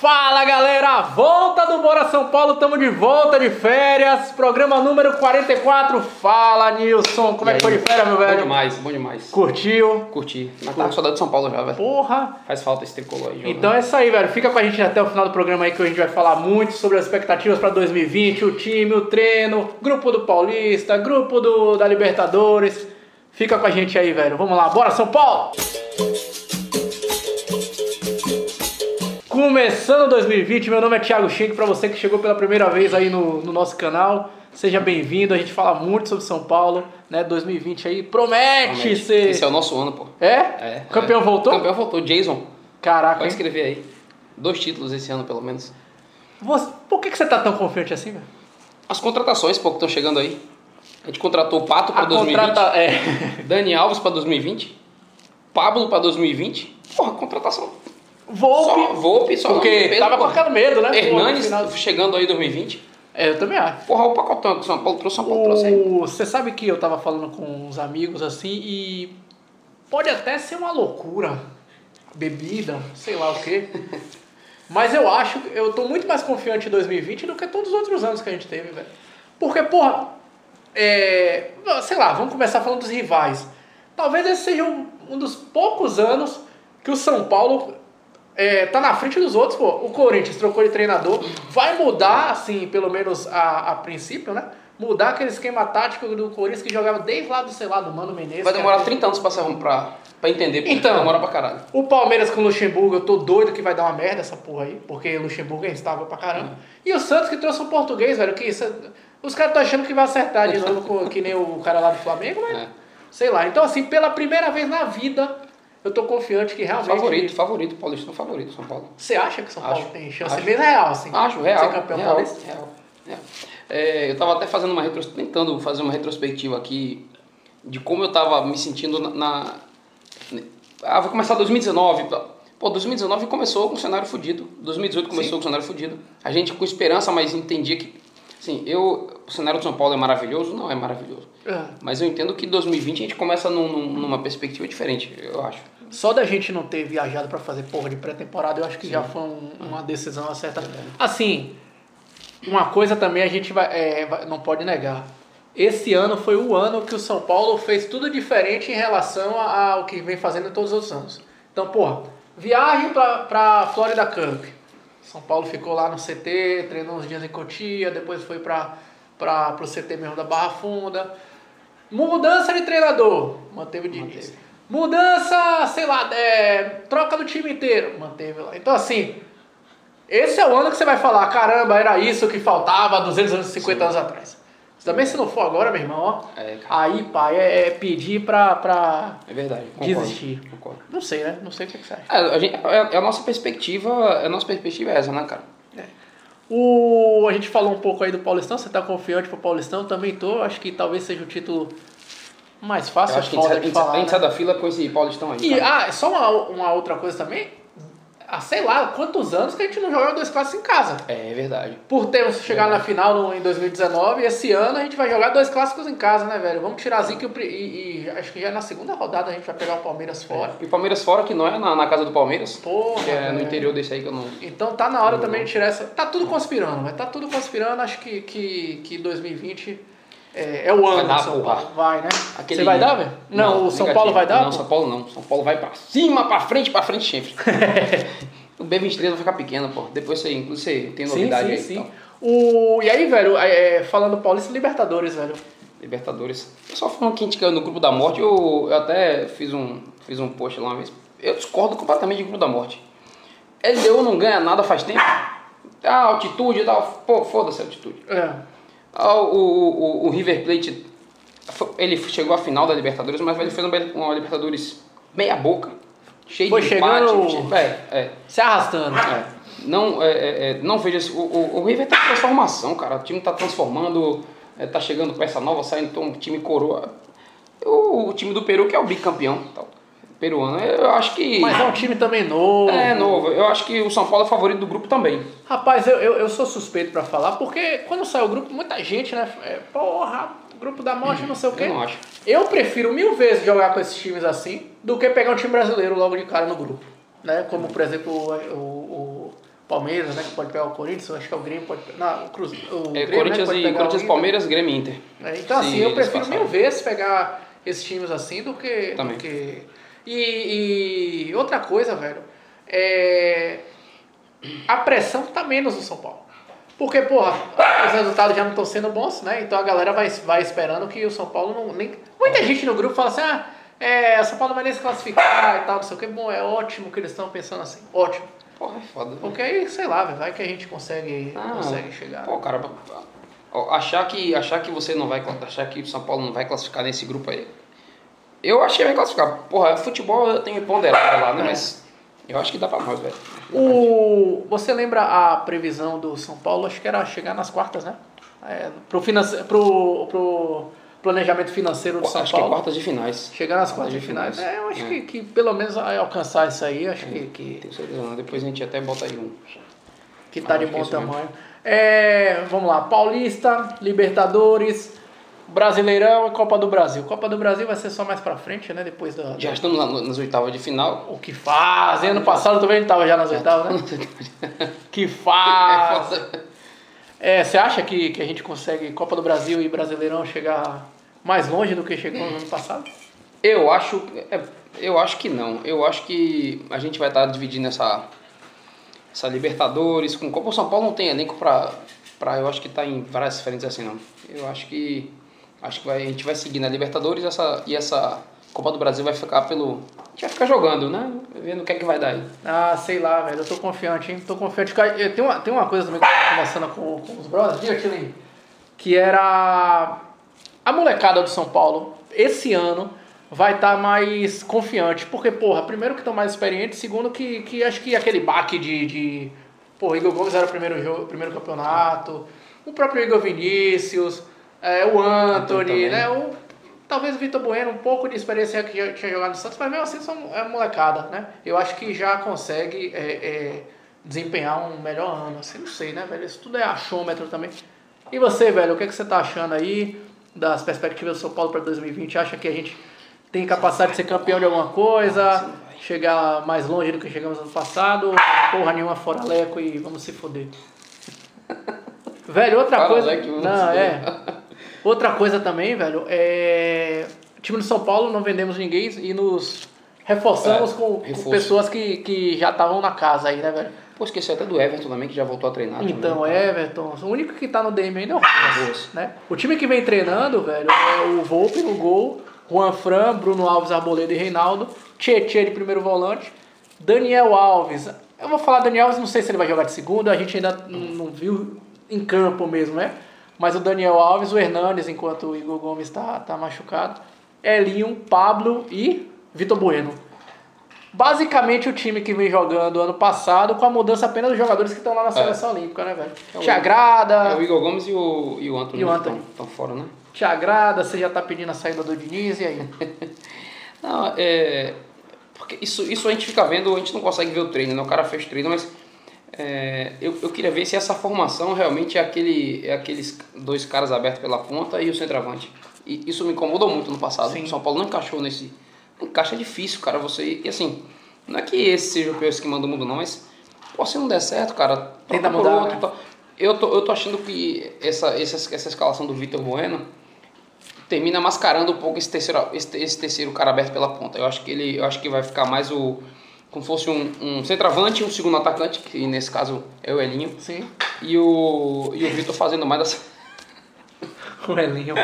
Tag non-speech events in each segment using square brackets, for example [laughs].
Fala galera, volta do Bora São Paulo, estamos de volta de férias, programa número 44. Fala Nilson, como E é que foi de férias, meu Bom velho? demais, bom demais. Curtiu? Curti. Mas tá com saudade de São Paulo já, velho. Porra! Faz falta esse tricolor aí. Então é isso aí, velho. Fica com a gente até o final do programa aí que a gente vai falar muito sobre as expectativas para 2020, o time, o treino, grupo do Paulista, grupo do, da Libertadores. Fica com a gente aí, velho. Vamos lá, bora São Paulo! Começando 2020, meu nome é Thiago Schenck, para você que chegou pela primeira vez aí no, no nosso canal, seja bem-vindo. A gente fala muito sobre São Paulo, né? 2020 aí promete, Realmente. ser. Esse é o nosso ano, pô. É? É. O campeão é. voltou? O campeão voltou. Jason, Caraca, pode hein? escrever aí. Dois títulos esse ano, pelo menos. Você- Por que, que você tá tão confiante assim, velho? As contratações, pô, que estão chegando aí. A gente contratou o Pato pra A 2020. contrata... É. Dani Alves pra 2020. Pablo pra 2020. Porra, contratação. Volpe. Só Volpe, só porque peso, tava com aquele medo, né? Hernanes chegando aí em 2020. É, eu também acho. Porra, o pacotão que o São Paulo trouxe, São Paulo trouxe aí. O... Você sabe que eu tava falando com uns amigos assim e pode até ser uma loucura, bebida, sei lá o quê. [laughs] Mas eu acho, eu tô muito mais confiante em 2020 do que todos os outros anos que a gente teve, velho. Porque, porra, é, sei lá, vamos começar falando dos rivais. Talvez esse seja um, um dos poucos anos que o São Paulo é, tá na frente dos outros, pô. O Corinthians trocou de treinador, vai mudar, assim, pelo menos a, a princípio, né? Mudar aquele esquema tático do Corinthians que jogava desde lá do, sei lá, do Mano Menezes. Vai demorar era- 30 anos pra, ser, pra, pra entender, porque Então. demora pra caralho. O Palmeiras com o Luxemburgo, eu tô doido que vai dar uma merda essa porra aí, porque o Luxemburgo é instável pra caramba. E o Santos que trouxe um português, velho, que isso, os caras estão achando que vai acertar de novo, com- que nem o cara lá do Flamengo, mas É. sei lá. Então, assim, pela primeira vez na vida, eu tô confiante que realmente. Favorito, favorito, Paulistão favorito, São Paulo. Você acha que São Paulo Acho. tem chance Acho. bem real, assim? Acho, real. Ser campeão real, paulista? real, real. É, eu tava até fazendo uma retros... tentando fazer uma retrospectiva aqui de como eu tava me sentindo na. na- Ah, vou começar 2019. Pô, 2019 começou com um cenário fudido. 2018 começou Sim. com um cenário fudido. A gente com esperança, mas entendia que. Assim, eu. O cenário de São Paulo é maravilhoso? Não é maravilhoso. É. Mas eu entendo que 2020 a gente começa num- num- numa perspectiva diferente, eu acho. Só da gente não ter viajado pra fazer porra de pré-temporada, eu acho que já foi um- uma decisão acertada. Assim, uma coisa também a gente vai, é, vai- não pode negar. Esse ano foi o ano que o São Paulo fez tudo diferente em relação ao que vem fazendo todos os anos. Então, porra, viagem pra, pra Florida Cup. São Paulo ficou lá no CT, treinou uns dias em Cotia, depois foi pra, pro CT mesmo da Barra Funda. Mudança de treinador, manteve o Diniz. Manteve. Mudança, sei lá, é, troca do time inteiro, manteve lá. Então, assim, esse é o ano que você vai falar, caramba, era isso que faltava 250 anos atrás. Também se não for agora, meu irmão, ó, É, aí, pai, é, é pedir pra, pra... É verdade. Concordo, Desistir. Concordo. Não sei, né? Não sei o que que você acha. É, a, gente, é, é a nossa perspectiva, a nossa perspectiva é essa, né, cara? O, a gente falou um pouco aí do Paulistão, você tá confiante pro Paulistão? Também tô, acho que talvez seja o título mais fácil, Eu acho que a gente, a gente né? sai da fila com esse Paulistão aí. E, cara. ah, só uma, uma outra coisa também, ah, sei lá, quantos anos que a gente não joga dois clássicos em casa. É verdade. Por termos chegado na final no- em 2019, esse ano a gente vai jogar dois clássicos em casa, né, velho? Vamos tirar a zica e, e, e acho que já na segunda rodada a gente vai pegar o Palmeiras fora. E o Palmeiras fora, que não é na, na casa do Palmeiras, Porra, que é no velho. interior desse aí que eu não. Então tá na hora também de tirar essa. Tá tudo conspirando, mas tá tudo conspirando. Acho que, que, que 2020 é, é o ano Vai dar, do São porra. Paulo. Vai, né? Aquele- Você vai dar, velho? Não, o São negativo. Paulo vai dar? Não, pô? São Paulo não. São Paulo vai pra cima, pra frente, pra frente sempre. [laughs] o B23 vai ficar pequeno, pô. Depois você, inclusive, você tem Sim, novidade sim, aí. sim. Então. O, e aí, velho, é, falando Paulista Libertadores, velho. Libertadores. Pessoal falando que a gente caiu no grupo da morte, eu, eu até fiz um, fiz um post lá uma vez. Eu discordo completamente de grupo da morte. LDU não ganha nada faz tempo. Ah, altitude e tal. Pô, foda-se a altitude. É. Ah, o, o, o River Plate, ele chegou à final da Libertadores, mas ele fez uma, Libertadores meia boca, cheio Foi de chegando- empate. cheio- É, é, Se arrastando. é. Não, é, é, é, não vejo o, o, o River tá em transformação, cara. O time tá transformando, tá chegando peça nova, saindo então, um time coroa. O, o time do Peru que é o bicampeão, tal, peruano. Eu acho que Mas é um time também novo. é novo. Eu acho que o São Paulo é favorito do grupo também. Rapaz, eu, eu, eu sou suspeito pra falar, porque quando sai o grupo, muita gente, né? É, porra, grupo da morte, não sei o quê. Eu não acho. Eu prefiro mil vezes jogar com esses times assim do que pegar um time brasileiro logo de cara no grupo. Né? Como, por exemplo, o, o, Palmeiras, né? Que pode pegar o Corinthians, acho que é o Grêmio pode pegar. Não, o Cruz. O É, Grêmio, né, Corinthians pode e o Corinthians. Palmeiras, Grêmio e Inter. É, então, assim, eu prefiro mil vezes pegar esses times assim do que. Também. Do que... E, e outra coisa, velho, é. A pressão tá menos no São Paulo. Porque, porra, os resultados já não estão sendo bons, né? Então a galera vai, vai esperando que o São Paulo não. Nem... Muita gente no grupo fala assim, ah, é, o São Paulo não vai nem se classificar e tal, não sei o que. Bom, é ótimo que eles estão pensando assim. Ótimo. Porra, é foda. Porque aí, sei lá, vai que a gente consegue, Ah, consegue chegar. Pô, cara, achar que, achar que você não vai, achar que o São Paulo não vai classificar nesse grupo aí. Eu achei que vai classificar. Porra, futebol eu tenho ponderado lá, né? É. Mas eu acho que dá pra nós, velho. O, você lembra a previsão do São Paulo? Acho que era chegar nas quartas, né? É, pro, finance, pro, pro planejamento financeiro do São acho que é Paulo. quartas de finais. chegar nas quartas quartas de finais. finais. É, eu acho É. Que, que pelo menos alcançar isso aí, acho que, que, Tenho certeza, não. Depois a gente até bota aí um. que tá Ah, de bom é tamanho. É, vamos lá, Paulista, Libertadores, Brasileirão e Copa do Brasil. Copa do Brasil vai ser só mais pra frente, né? Depois da. Já estamos lá no- nas oitavas de final. O que faz? Ano passado também a gente tava já nas oitavas, né? [laughs] Que faz! [laughs] É, você acha que, que a gente consegue Copa do Brasil e Brasileirão chegar mais longe do que chegamos no ano passado? Eu acho, é, eu acho que não. Eu acho que a gente vai estar dividindo essa, essa Libertadores com Copa. O São Paulo não tem elenco pra, pra eu acho que tá em várias frentes assim não. Eu acho que acho que vai, a gente vai seguir na Libertadores essa, e essa Copa do Brasil vai ficar pelo. A gente vai ficar jogando, né? Vendo o que é que vai dar aí. Ah, sei lá, velho. Eu tô confiante, hein? Tô confiante. Eu- Tem uma, tem uma coisa também que eu tava conversando com, com os brothers, diga, Tilinho, que era a molecada do São Paulo, esse ano, vai estar mais confiante. Porque, porra, primeiro que estão mais experientes, segundo que, que acho que aquele baque de. de porra, Igor Gomes era o primeiro, jogo, primeiro campeonato, o próprio Igor Vinícius, é, o Anthony, também. né? O, talvez o Vitor Bueno, um pouco de experiência que já tinha jogado no Santos, mas mesmo assim são, é molecada, né? Eu acho que já consegue é, é, desempenhar um melhor ano. Assim, não sei, né, velho? Isso tudo é achômetro também. E você, velho, o que, é que você tá achando aí das perspectivas do São Paulo para 2020? Acha que a gente tem capacidade de ser campeão de alguma coisa? Chegar mais longe do que chegamos no ano passado? Porra nenhuma fora Leco e vamos se foder. [laughs] Velho, outra coisa. E vamos Não, é. Outra coisa também, velho, é. O time do São Paulo não vendemos ninguém e nos reforçamos É, com, com pessoas que, que já estavam na casa aí, né, velho? Pô, esqueci até do Everton também, que já voltou a treinar. Então, também. Everton, o único que tá no DM ainda é o Ramos, Ramos. né? O time que vem treinando, velho, é o Volpe no gol, Juan Fran, Bruno Alves, Arboleda e Reinaldo, Tietchan de primeiro volante, Daniel Alves. Eu vou falar Daniel Alves, não sei se ele vai jogar de segunda, a gente ainda não viu em campo mesmo, né? Mas o Daniel Alves, o Hernanes, enquanto o Igor Gomes tá, tá machucado, Elinho, Pablo e Vitor Bueno. Basicamente o time que vem jogando ano passado, com a mudança apenas dos jogadores que estão lá na seleção olímpica, né, velho? É Te agrada, É o Igor Gomes e o, e o Antônio. E o Antony. Estão fora, né? te agrada, você já tá pedindo a saída do Diniz, e aí? [laughs] Não, é. Porque isso, isso a gente fica vendo, a gente não consegue ver o treino, né? O cara fez treino, mas. É, eu, eu queria ver se essa formação realmente é, aquele, é aqueles dois caras abertos pela ponta e o centroavante. E isso me incomodou muito no passado. Sim. O São Paulo não encaixou nesse. Encaixa é difícil, cara. Você. E assim, não é que esse seja o pior que manda o mundo, não, mas. Pô, se não der certo, cara, Tenta mudar, outro né? e tal. Eu tô, eu tô achando que essa, essa, essa escalação do Vitor Bueno termina mascarando um pouco esse terceiro, esse, esse terceiro cara aberto pela ponta. Eu acho que ele, eu acho que vai ficar mais o como fosse um, um centroavante e um segundo atacante, que nesse caso é o Elinho, Sim, e o, e o Vitor fazendo mais [laughs] o Elinho.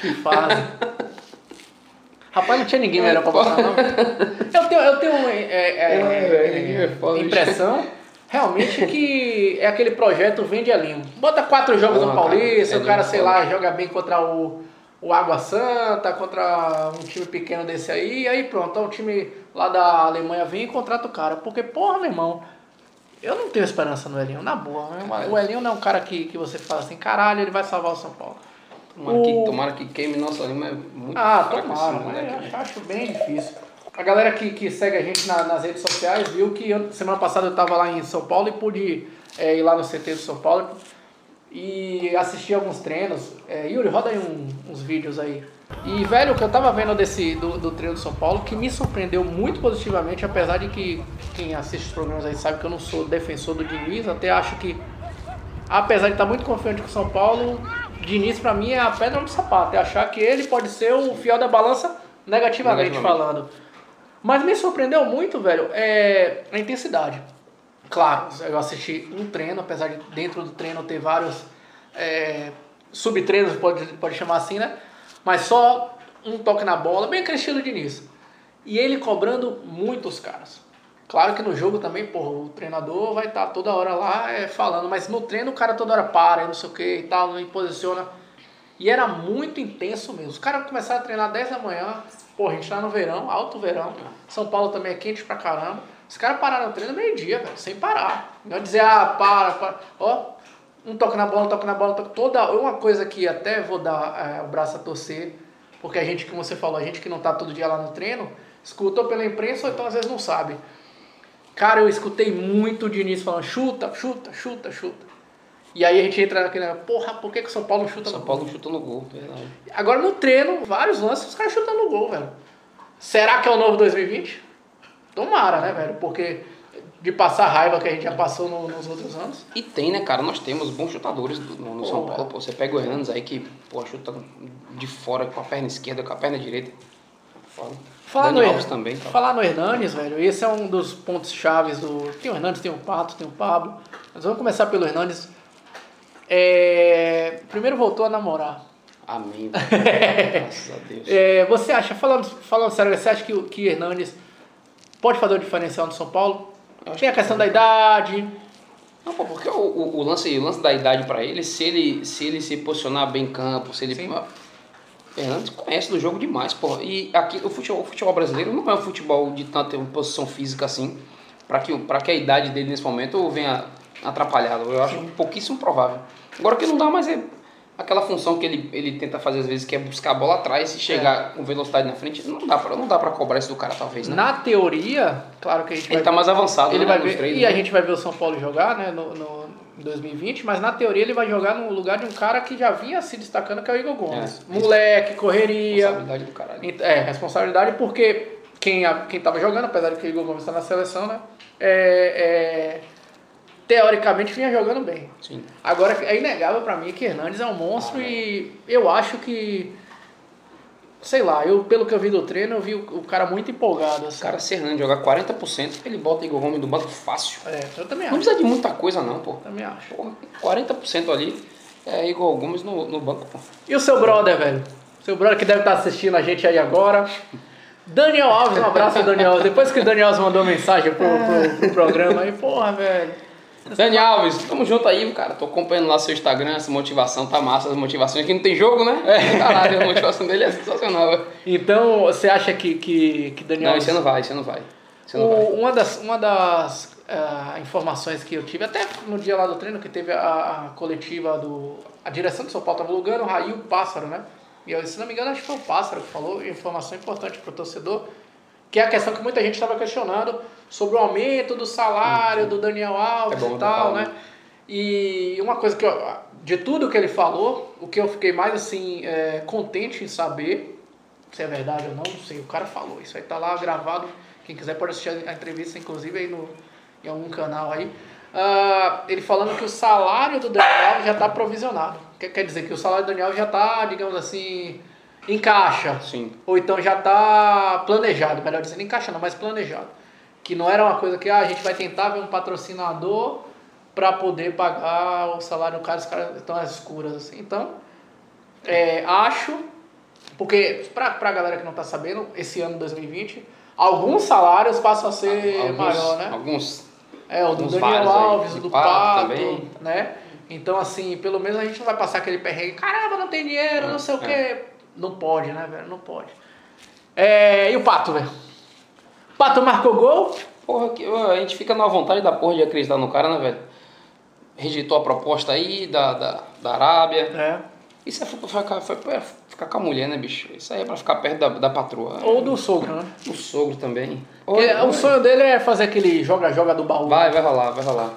Que fase. [laughs] Rapaz, não tinha ninguém melhor pra botar, não. [laughs] Eu tenho, eu tenho é, é, É, é, é bicho. impressão, realmente, que é aquele projeto Vende Elinho. Bota quatro jogos Não, no Paulista, o cara, é sei lá, joga bem contra o, o Água Santa, contra um time pequeno desse aí, e aí pronto, então o time lá da Alemanha vem e contrata o cara. Porque, porra, meu irmão, eu não tenho esperança no Elinho, na boa. né? O Elinho não é um cara que, que você fala assim, caralho, ele vai salvar o São Paulo. Tomara, O- que, tomara que queime nossa língua é muito Ah, tomara, moleque, mas né? eu acho bem difícil. A galera que, que segue a gente na- nas redes sociais viu que eu- semana passada eu estava lá em São Paulo e pude é, ir lá no CT do São Paulo e assisti alguns treinos. É, Yuri, roda aí um- uns vídeos aí. E, velho, o que eu tava vendo desse, do, do treino do São Paulo, que me surpreendeu muito positivamente, apesar de que quem assiste os programas aí sabe que eu não sou defensor do Diniz, até acho que, apesar de estar muito confiante com o São Paulo, Diniz pra mim é a pedra no sapato, é achar que ele pode ser o fiel da balança negativamente, Negativamente. falando. Mas me surpreendeu muito, velho, é a intensidade. Claro, eu assisti um treino, apesar de dentro do treino ter vários é, subtreinos, pode, pode chamar assim, né? Mas só um toque na bola, bem aquele estilo de início. E ele cobrando muitos caras. Claro que no jogo também, porra, o treinador vai estar toda hora lá é, falando, mas no treino o cara toda hora para, não sei o que e tal, não posiciona. E era muito intenso mesmo. Os caras começaram a treinar 10 da manhã, porra, a gente tá no verão, alto verão. São Paulo também é quente pra caramba. Os caras pararam o treino meio-dia, velho, sem parar. Não é dizer, ah, para, para. Ó, um toque na bola, um toque na bola, um toque. Toda. Uma coisa que até vou dar é, o braço a torcer, porque a gente, como você falou, a gente que não tá todo dia lá no treino, escutou pela imprensa ou então às vezes não sabe. Cara, eu escutei muito o Diniz falando chuta, chuta, chuta, chuta. E aí a gente entra naquele, porra, por que, que o São Paulo não chuta São no Paulo chutou no gol, verdade. Agora no treino, vários lances, os caras chutando no gol, velho. Será que é o novo 2020? Tomara, né, velho? Porque de passar raiva que a gente já passou no- nos outros anos. E tem, né, cara? Nós temos bons chutadores do- no, no São Paulo. Pô, você pega o Hernandes aí que, pô, chuta de fora com a perna esquerda, com a perna direita. Foda. Falar Dani no, Alves também, tá? falar no Hernanes, velho, esse é um dos pontos chaves do. Tem o Hernanes, tem o Pato, tem o Pablo. Mas vamos começar pelo Hernanes. É... Primeiro voltou a namorar. Amém. [laughs] Graças a Deus. É, você acha, falando, falando sério, você acha que o que Hernanes pode fazer o diferencial no São Paulo? Tem a que- questão da idade. Não, pô, porque o, o, o lance, o lance da idade pra ele, se ele se ele se posicionar bem em campo, se ele. Sim. Fernandes conhece do jogo demais, pô. E aqui o futebol, o futebol brasileiro não é um futebol de tanta posição física assim, pra que, pra que a idade dele nesse momento venha atrapalhado. Eu acho pouquíssimo provável. Agora que não dá mais é aquela função que ele, ele tenta fazer às vezes, que é buscar a bola atrás e chegar com velocidade na frente. Não dá pra, não dá pra cobrar isso do cara, talvez, né? Na teoria, claro que a gente Ele vai tá mais avançado, ele né, vai nos ver, treinos, e a né? gente vai ver o São Paulo jogar, né, no, no em 2020, mas na teoria ele vai jogar no lugar de um cara que já vinha se destacando, que é o Igor Gomes. É. Moleque, correria. Responsabilidade do caralho. É, responsabilidade porque quem, a- quem tava jogando, apesar de que o Igor Gomes está na seleção, né, é, é, teoricamente vinha jogando bem. Sim. Agora, é inegável pra mim que Hernandes é um monstro Ah, e eu acho que. Sei lá, eu, pelo que eu vi do treino, eu vi o, o cara muito empolgado. Assim. Cara se Hernandes jogar 40%, ele bota Igor Gomes do banco fácil. É, eu também Não acho. precisa de muita coisa não, pô. Também acho. Porra, 40% ali é Igor Gomes no, no banco, pô. E o seu brother, velho? Seu brother que deve estar assistindo a gente aí agora. Daniel Alves, um abraço, Daniel Alves. Depois que o Daniel Alves mandou mensagem pro, pro, pro programa aí, porra, velho. Dani Alves, tamo junto aí, cara. Tô acompanhando lá seu Instagram, essa motivação tá massa, as motivações que não tem jogo, né? É, [laughs] caralho, a motivação dele é sensacional. Então, você acha que, que, que Daniel Não, você não vai, você não vai. Você não vai. O- uma das, uma das ah, informações que eu tive, até no dia lá do treino, que teve a, a coletiva do. A direção do São Paulo estava alugando, o Raí o Pássaro, né? E eu, se não me engano, acho que foi o Pássaro que falou, informação importante para o torcedor, que é a questão que muita gente estava questionando sobre o aumento do salário do Daniel Alves É e tal, né? E uma coisa que eu, de tudo que ele falou, o que eu fiquei mais assim é, contente em saber se é verdade ou não, não sei. O cara falou, isso aí tá lá gravado. Quem quiser pode assistir a entrevista, inclusive aí no, em algum canal aí. Ah, ele falando que o salário do Daniel Alves já está provisionado. Quer, quer dizer que o salário do Daniel já está, digamos assim, em caixa. Sim. Ou então já está planejado, melhor dizendo, em caixa não, mas planejado. Que não era uma coisa que ah, a gente vai tentar ver um patrocinador para poder pagar o salário do cara, os caras estão às escuras assim. Então, é, acho, porque pra, pra galera que não tá sabendo, esse ano 2020, alguns salários passam a ser Alguns- maior, né? Alguns. É, o do Daniel Alves, o do Pato Pato, também. né? Então, assim, pelo menos a gente não vai passar aquele perrengue, caramba, não tem dinheiro, não sei o É. quê. Não pode, né, velho? Não pode. É, e o Pato, velho? Pato marcou gol? Porra, que, a gente fica na vontade da porra de acreditar no cara, né, velho? Rejeitou a proposta aí da, da, da Arábia. É. Isso é pra ficar, foi pra ficar com a mulher, né, bicho? Isso aí é pra ficar perto da, da patroa. Ou do sogro, né? O sogro também. O sonho dele é fazer aquele joga-joga do baú. Vai, vai rolar, vai rolar.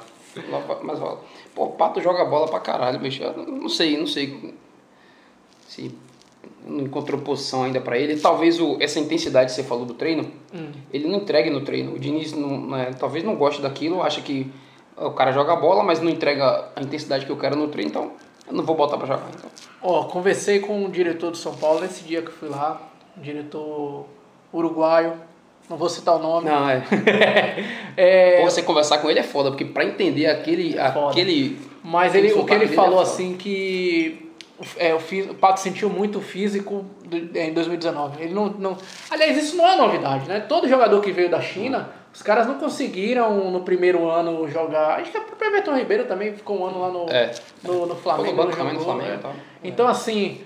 Mais rola. Pô, o Pato joga bola pra caralho, bicho. Eu não sei, não sei se não encontrou posição ainda pra ele. Talvez o, essa intensidade que você falou do treino, Hum. ele não entregue no treino. O Diniz não, né, talvez não goste daquilo, acha que o cara joga bola, mas não entrega a intensidade que eu quero no treino, então eu não vou botar pra jogar. Então. Ó, conversei com o diretor do São Paulo nesse dia que eu fui lá, um diretor uruguaio, não vou citar o nome. Não, é. [laughs] É, Pô, você conversar com ele é foda, porque pra entender aquele. Foda. aquele mas ele, o que ele dele falou é assim que é, o, o Pato sentiu muito físico do- em 2019. Ele não, não, aliás, isso não é novidade, né? Todo jogador que veio da China, os caras não conseguiram no primeiro ano jogar. Acho que o próprio Everton Ribeiro também ficou um ano lá no, É. no, no Flamengo. Foi no banco jogou, Flamengo né? e tal. Então, assim,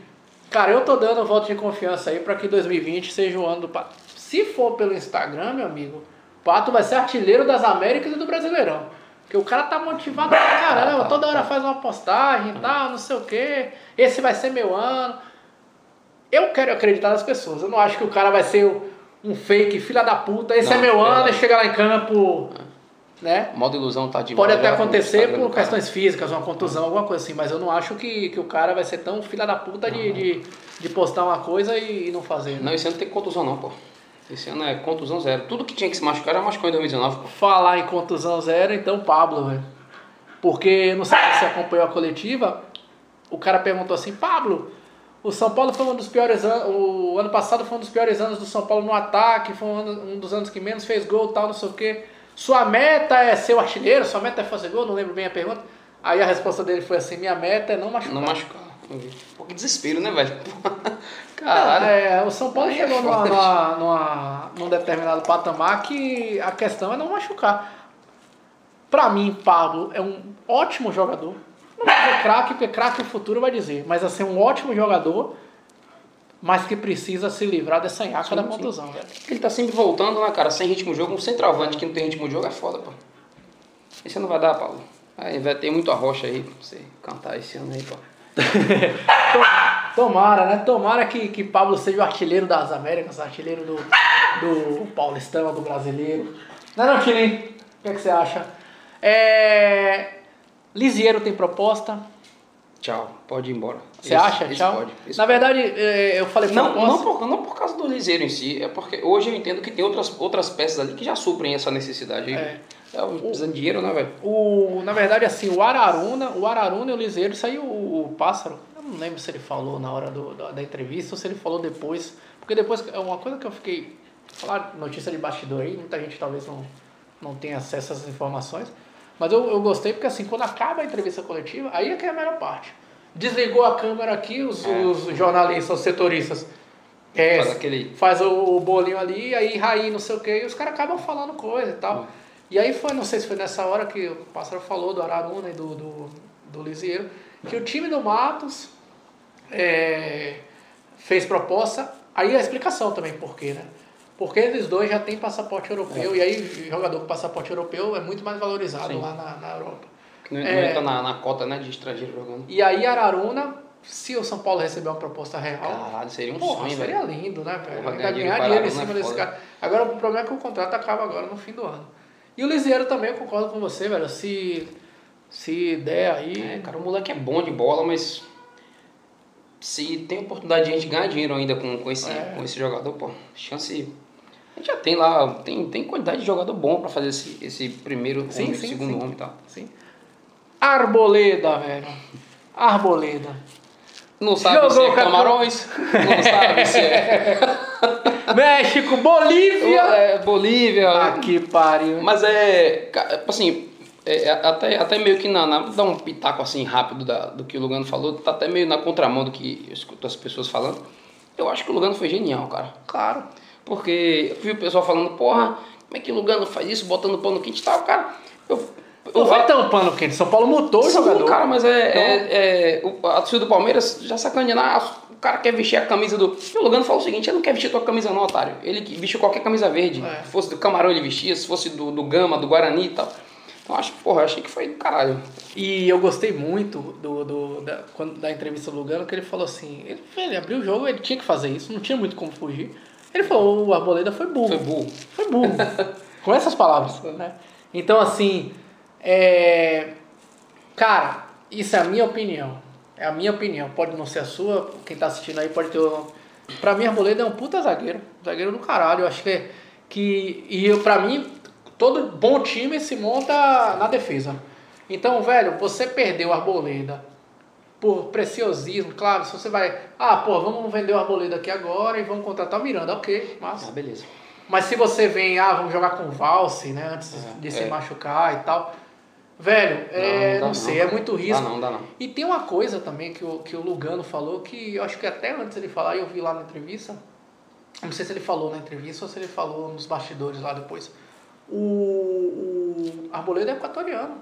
cara, eu tô dando um voto de confiança aí pra que 2020 seja o ano do Pato. Se for pelo Instagram, meu amigo, o Pato vai ser artilheiro das Américas e do Brasileirão. Porque o cara tá motivado pra caramba, toda hora faz uma postagem e tal, não sei o quê. Esse vai ser meu ano. Eu quero acreditar nas pessoas. Eu não acho que o cara vai ser um fake, filha da puta. Esse Não, é meu ano, verdade. e chega lá em campo, né? O modo ilusão tá de Pode até acontecer por questões físicas, uma contusão, alguma coisa assim, mas eu não acho que, que o cara vai ser tão filha da puta de, de, de postar uma coisa e, e não fazer. né? Não, esse ano não tem contusão não, pô. Esse ano é contusão zero. Tudo que tinha que se machucar já machucou em 2019, pô. Falar em contusão zero, então Pablo, velho. Porque, não sei se você acompanhou a coletiva, o cara perguntou assim, Pablo, o São Paulo foi um dos piores anos, o ano passado foi um dos piores anos do São Paulo no ataque, foi um, ano- um dos anos que menos fez gol tal, não sei o quê. Sua meta é ser o artilheiro, sua meta é fazer gol, não lembro bem a pergunta. Aí a resposta dele foi assim, minha meta é não machucar. Não machucar. Pô, que desespero, né, velho? [laughs] Caralho. é, o São Paulo Aí é chegou numa, numa, numa- num determinado patamar que a questão é não machucar. Pra mim, Pablo é um ótimo jogador. Não dizer craque, porque craque o futuro vai dizer. Mas assim, um ótimo jogador, mas que precisa se livrar dessa nhaca da contusão, velho. Ele tá sempre voltando, né, cara? Sem ritmo de jogo. Um centroavante que não tem ritmo de jogo é foda, pô. Esse ano não vai dar, Paulo. Aí vai ter muito arrocha aí pra você cantar esse ano aí, pô. [laughs] Tomara, né? Tomara que, que Pablo seja o artilheiro das Américas, artilheiro do, do Paulistão, do brasileiro. Não é não, Tilim? O que, é que você acha? É... Lisieiro tem proposta. Tchau, pode ir embora. Você Esse- acha? esse Tchau. pode, Na verdade, é, eu falei Não, proposta. não, por, não por causa do liseiro em si, é porque hoje eu entendo que tem outras, outras peças ali que já suprem essa necessidade. É. É, um precisando de dinheiro, né, velho? O, na verdade, assim, o Araruna, o Araruna e o Liseiro, saiu o, o pássaro. Eu não lembro se ele falou na hora do, da, da entrevista ou se ele falou depois. Porque depois, é uma coisa que eu fiquei. Falar notícia de bastidor aí, muita gente talvez não, não tenha acesso a essas informações. Mas eu, eu gostei porque, assim, quando acaba a entrevista coletiva, aí é que é a melhor parte. Desligou a câmera aqui, os, É. os jornalistas, os setoristas. É, Faz aquele- faz o, o bolinho ali, aí Raí, não sei o que, e os caras acabam falando coisa e tal. E aí foi, não sei se foi nessa hora que o pássaro falou do Araruna e do, do, do Lisieiro, que o time do Matos é, fez proposta, aí a explicação também por quê, né? Porque eles dois já têm passaporte europeu, e aí jogador com passaporte europeu é muito mais valorizado Sim. lá na, na Europa. Não, É. não entra na, na cota, né, de estrangeiro jogando. E aí Araruna, se o São Paulo receber uma proposta real, Caralho, seria um Porra, sonho, seria velho. lindo, né, velho? Porra, ganhar dinheiro ganhar dinheiro em cima é desse foda. cara. Agora, o problema é que o contrato acaba agora no fim do ano. E o Lisieiro também, eu concordo com você, velho. Se, se der aí... É, cara, o moleque é bom de bola, mas se tem oportunidade de a gente ganhar dinheiro ainda com, com, esse, É. com esse jogador, pô, chance. A gente já tem lá, tem, tem quantidade de jogador bom pra fazer esse, esse primeiro Sim, homem, sim, segundo sim. homem e tal. Sim. Arboleda, velho. Arboleda. Não sabe Jogou se é Camarões, não sabe se é, [laughs] México, Bolívia. é Bolívia. Ah, que pariu. Mas é, assim, é, é até, até meio que na, na- dá um pitaco assim rápido da, do que o Lugano falou, tá até meio na contramão do que eu escuto as pessoas falando. Eu acho que o Lugano foi genial, cara. Claro. Porque eu vi o pessoal falando, porra, como é que o Lugano faz isso, botando pano quente e tal, cara. Eu, Não foi tão pano quente. São Paulo mutou o jogador. cara, mas é, Então- é, é, o- a torcida do Palmeiras já sacaneando, ah, o cara quer vestir a camisa do. E o Lugano fala o seguinte: ele não quer vestir tua camisa, não, otário. Ele vestiu qualquer camisa verde. É. Se fosse do Camarão, ele vestia, se fosse do, do Gama, do Guarani e tal. Então acho que, porra, eu achei que foi do caralho. E eu gostei muito do, do, da, quando, da entrevista do Lugano, que ele falou assim, ele, ele abriu o jogo, ele tinha que fazer isso, não tinha muito como fugir. Ele falou, o Arboleda foi burro. Foi burro. Foi burro. [laughs] Com essas palavras, né? Então, assim, É, cara, isso é a minha opinião. É a minha opinião. Pode não ser a sua, quem tá assistindo aí pode ter. Pra mim, Arboleda é um puta zagueiro. Zagueiro do caralho. Eu acho que. que e eu, pra mim, todo bom time se monta na defesa. Então, velho, você perdeu o Arboleda por preciosismo, claro, se você vai. Ah, pô, vamos vender o Arboleda aqui agora e vamos contratar o Miranda, ok, mas. Ah, beleza. Mas se você vem, ah, vamos jogar com o Valse, né? Antes É, de se é. machucar e tal. Velho, é, dá não, sei, é muito risco. Dá não, dá não. E tem uma coisa também que o, que o Lugano falou, que eu acho que até antes ele falar, eu vi lá na entrevista, não sei se ele falou na entrevista ou se ele falou nos bastidores lá depois. O, o Arboleda é equatoriano.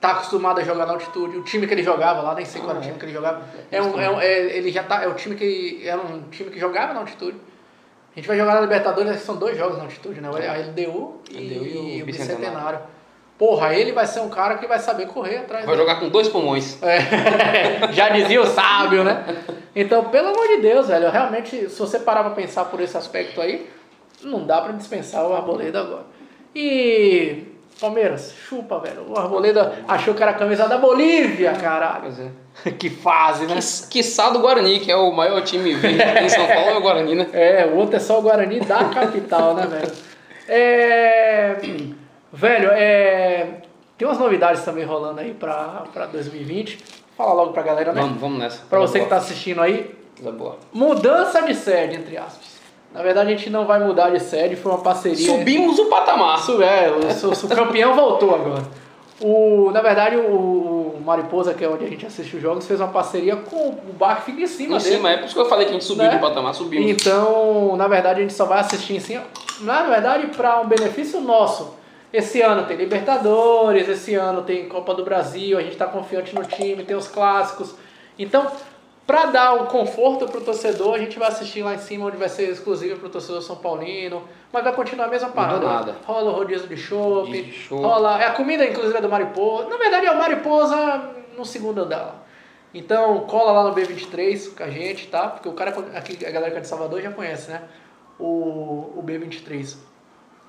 Tá acostumado a jogar na altitude. O time que ele jogava lá, nem sei qual era o Ah, time é? que ele jogava. É um, é um- é- ele já tá. É o time que. Era um time que jogava na altitude. A gente vai jogar na Libertadores, são dois jogos na altitude, né? A LDU e, LDU e o Bicentenário. Porra, ele vai ser um cara que vai saber correr atrás Vai dele. jogar com dois pulmões. [laughs] É, já dizia o sábio, né? Então, pelo amor de Deus, velho, realmente, se você parar pra pensar por esse aspecto aí, não dá pra dispensar o Arboleda agora. E Palmeiras, chupa, velho. O Arboleda achou que era a camisa da Bolívia, caralho. Pois é. [laughs] Que fase, né? Que, quiçá do Guarani, que é o maior time verde aqui em São Paulo, é o Guarani, né? É, o outro é só o Guarani da capital, né, velho? É, velho, é, tem umas novidades também rolando aí pra, pra 2020. Fala logo pra galera, né? Vamos, vamos nessa. Pra Coisa você que tá boa. assistindo aí, Coisa boa. mudança de sede, entre aspas. Na verdade, a gente não vai mudar de sede, foi uma parceria. Subimos o patamar. Isso é, o, o- campeão voltou agora. O, na verdade, o, Mariposa, que é onde a gente assiste os jogos, fez uma parceria com o bar que fica em cima Em dele. cima, é por isso que eu falei que a gente subiu Né? de patamar, subimos. Então, na verdade, a gente só vai assistir em cima. Na verdade, para um benefício nosso. Esse ano tem Libertadores, esse ano tem Copa do Brasil, a gente está confiante no time, tem os clássicos. Então, para dar um conforto pro torcedor, a gente vai assistir lá em cima, onde vai ser exclusivo pro torcedor São Paulino. Mas vai continuar a mesma parada. Nada. Rola o rodízio de chopp, chopp. rola. É a comida, inclusive, é do Mariposa. Na verdade, é o Mariposa no segundo andar lá. Então, cola lá no B23 com a gente, tá? Porque o cara, aqui, a galera que é de Salvador já conhece, né? O, o B23.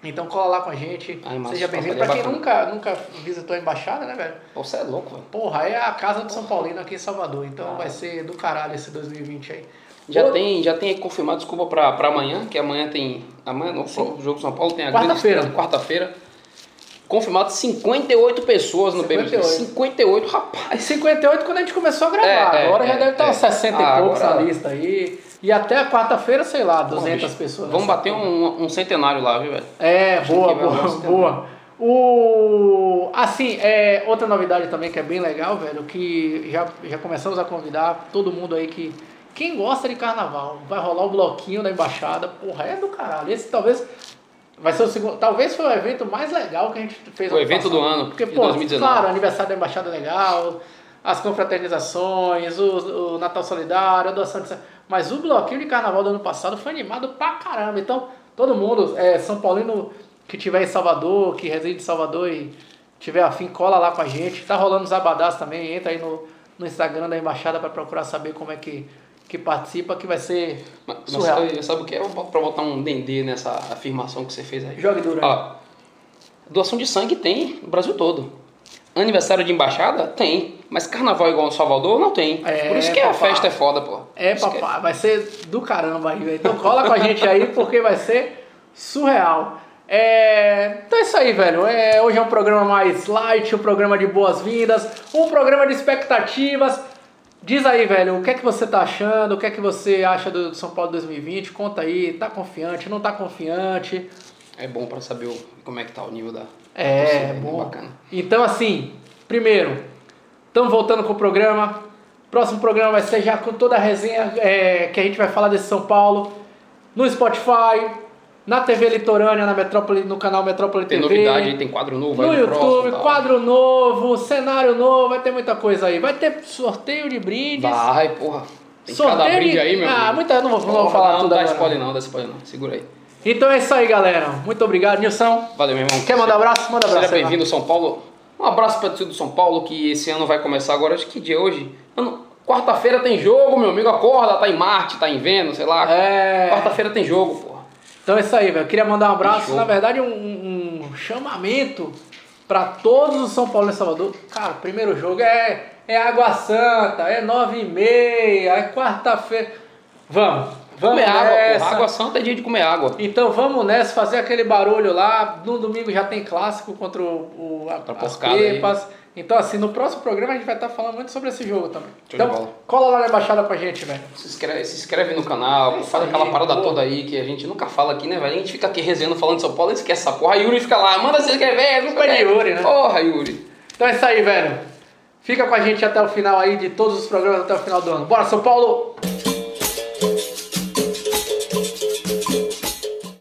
Então, cola lá com a gente. Ai, Seja bem-vindo. Pra quem nunca, nunca visitou a embaixada, né, velho? Pô, Você é louco, velho. Porra, é a casa do São Paulino aqui em Salvador. Então, vai ser do caralho esse 2020 aí. Já Outro- tem, já tem aí confirmado, desculpa, pra, pra amanhã, que amanhã tem. Amanhã não, o jogo São Paulo tem a Quarta-feira. Quarta-feira. Confirmado 58 pessoas no 58. BB. 58, rapaz. 58 quando a gente começou a gravar. É, é, agora já é, deve estar é. uns 60 Ah, e poucos agora- na lista aí. E até quarta-feira, sei lá, Pô, 200 bicho, pessoas. Vamos bater um, um centenário lá, viu, velho? É, boa, vai boa, esse boa. O, assim, é, outra novidade também que é bem legal, velho, que já, já começamos a convidar todo mundo aí que. Quem gosta de carnaval, vai rolar o bloquinho da embaixada. Porra, é do caralho. Esse talvez vai ser o segundo. Talvez foi o evento mais legal que a gente fez O evento do passado. ano, Porque, pô, 2019. claro, aniversário da embaixada é legal, as confraternizações, o, o Natal Solidário, a doação de. Mas o bloquinho de carnaval do ano passado foi animado pra caramba. Então, todo mundo, é, São Paulino que tiver em Salvador, que reside em Salvador e tiver afim, cola lá com a gente. Tá rolando os abadás também, entra aí no, no Instagram da embaixada pra procurar saber como é que, que participa, que vai ser Mas, mas surreal. sabe- sabe o que é? Pra botar um dendê nessa afirmação que você fez aí. Jogue duro aí. Ó, doação de sangue tem no Brasil todo. Aniversário de embaixada? Tem. Mas carnaval igual no Salvador? Não tem. É, Por isso que a festa é foda, pô. É, papai, vai ser do caramba aí, velho. Então cola com a gente aí porque vai ser surreal. É, então é isso aí, velho. É, hoje é um programa mais light, um programa de boas-vindas, um programa de expectativas. Diz aí, velho, o que é que você tá achando? O que é que você acha do São Paulo 2020? Conta aí, tá confiante, não tá confiante? É bom pra saber como é que tá o nível da É, torcida, né? bom. Bacana. Então, assim, primeiro, estamos voltando com o programa. Próximo programa vai ser já com toda a resenha é, que a gente vai falar desse São Paulo no Spotify, na TV Litorânea, na Metrópole, no canal Metrópole Tem TV. novidade aí, tem quadro novo No aí YouTube, próximo, tal. quadro novo, cenário novo, vai ter muita coisa aí. Vai ter sorteio de brindes. Vai, porra. Tem Sorteio cada de- brinde aí, meu Ah, amigo. muita- não vou- não vou falar não, tudo dá agora, spoiler não, dá spoiler não. Segura aí. Então é isso aí, galera. Muito obrigado, Nilson. Valeu, meu irmão. Quer mandar abraço? Manda abraço. Seja bem-vindo, São Paulo. Um abraço para o do São Paulo, que esse ano vai começar agora. Acho que dia é hoje? Ano- Quarta-feira tem jogo, meu amigo. Acorda, tá em Marte, tá em Vênus, sei lá. É. Quarta-feira tem jogo, porra. Então é isso aí, velho. Queria mandar um abraço, na verdade, um, um chamamento Pra todos os São Paulo em Salvador. Cara, o primeiro jogo é, é Água Santa, é nove e meia, é quarta-feira. Vamos, vamos Comer água, nessa. porra. Água santa é dia de comer água. Então vamos nessa, fazer aquele barulho lá. No domingo já tem clássico contra o, o a, as aí. Pepas. Então, assim, no próximo programa a gente vai estar falando muito sobre esse jogo também. então, cola lá na embaixada pra gente, velho. Se inscreve, se inscreve no canal, É faz aí, aquela parada toda aí que a gente nunca fala aqui, né, velho? A gente fica aqui resenhando, falando de São Paulo, e esquece essa porra. A Yuri fica lá, manda se inscrever, Culpa de Yuri, né? Porra, Yuri. Então é isso aí, velho. Fica com a gente até o final aí de todos os programas até o final do ano. Bora, São Paulo!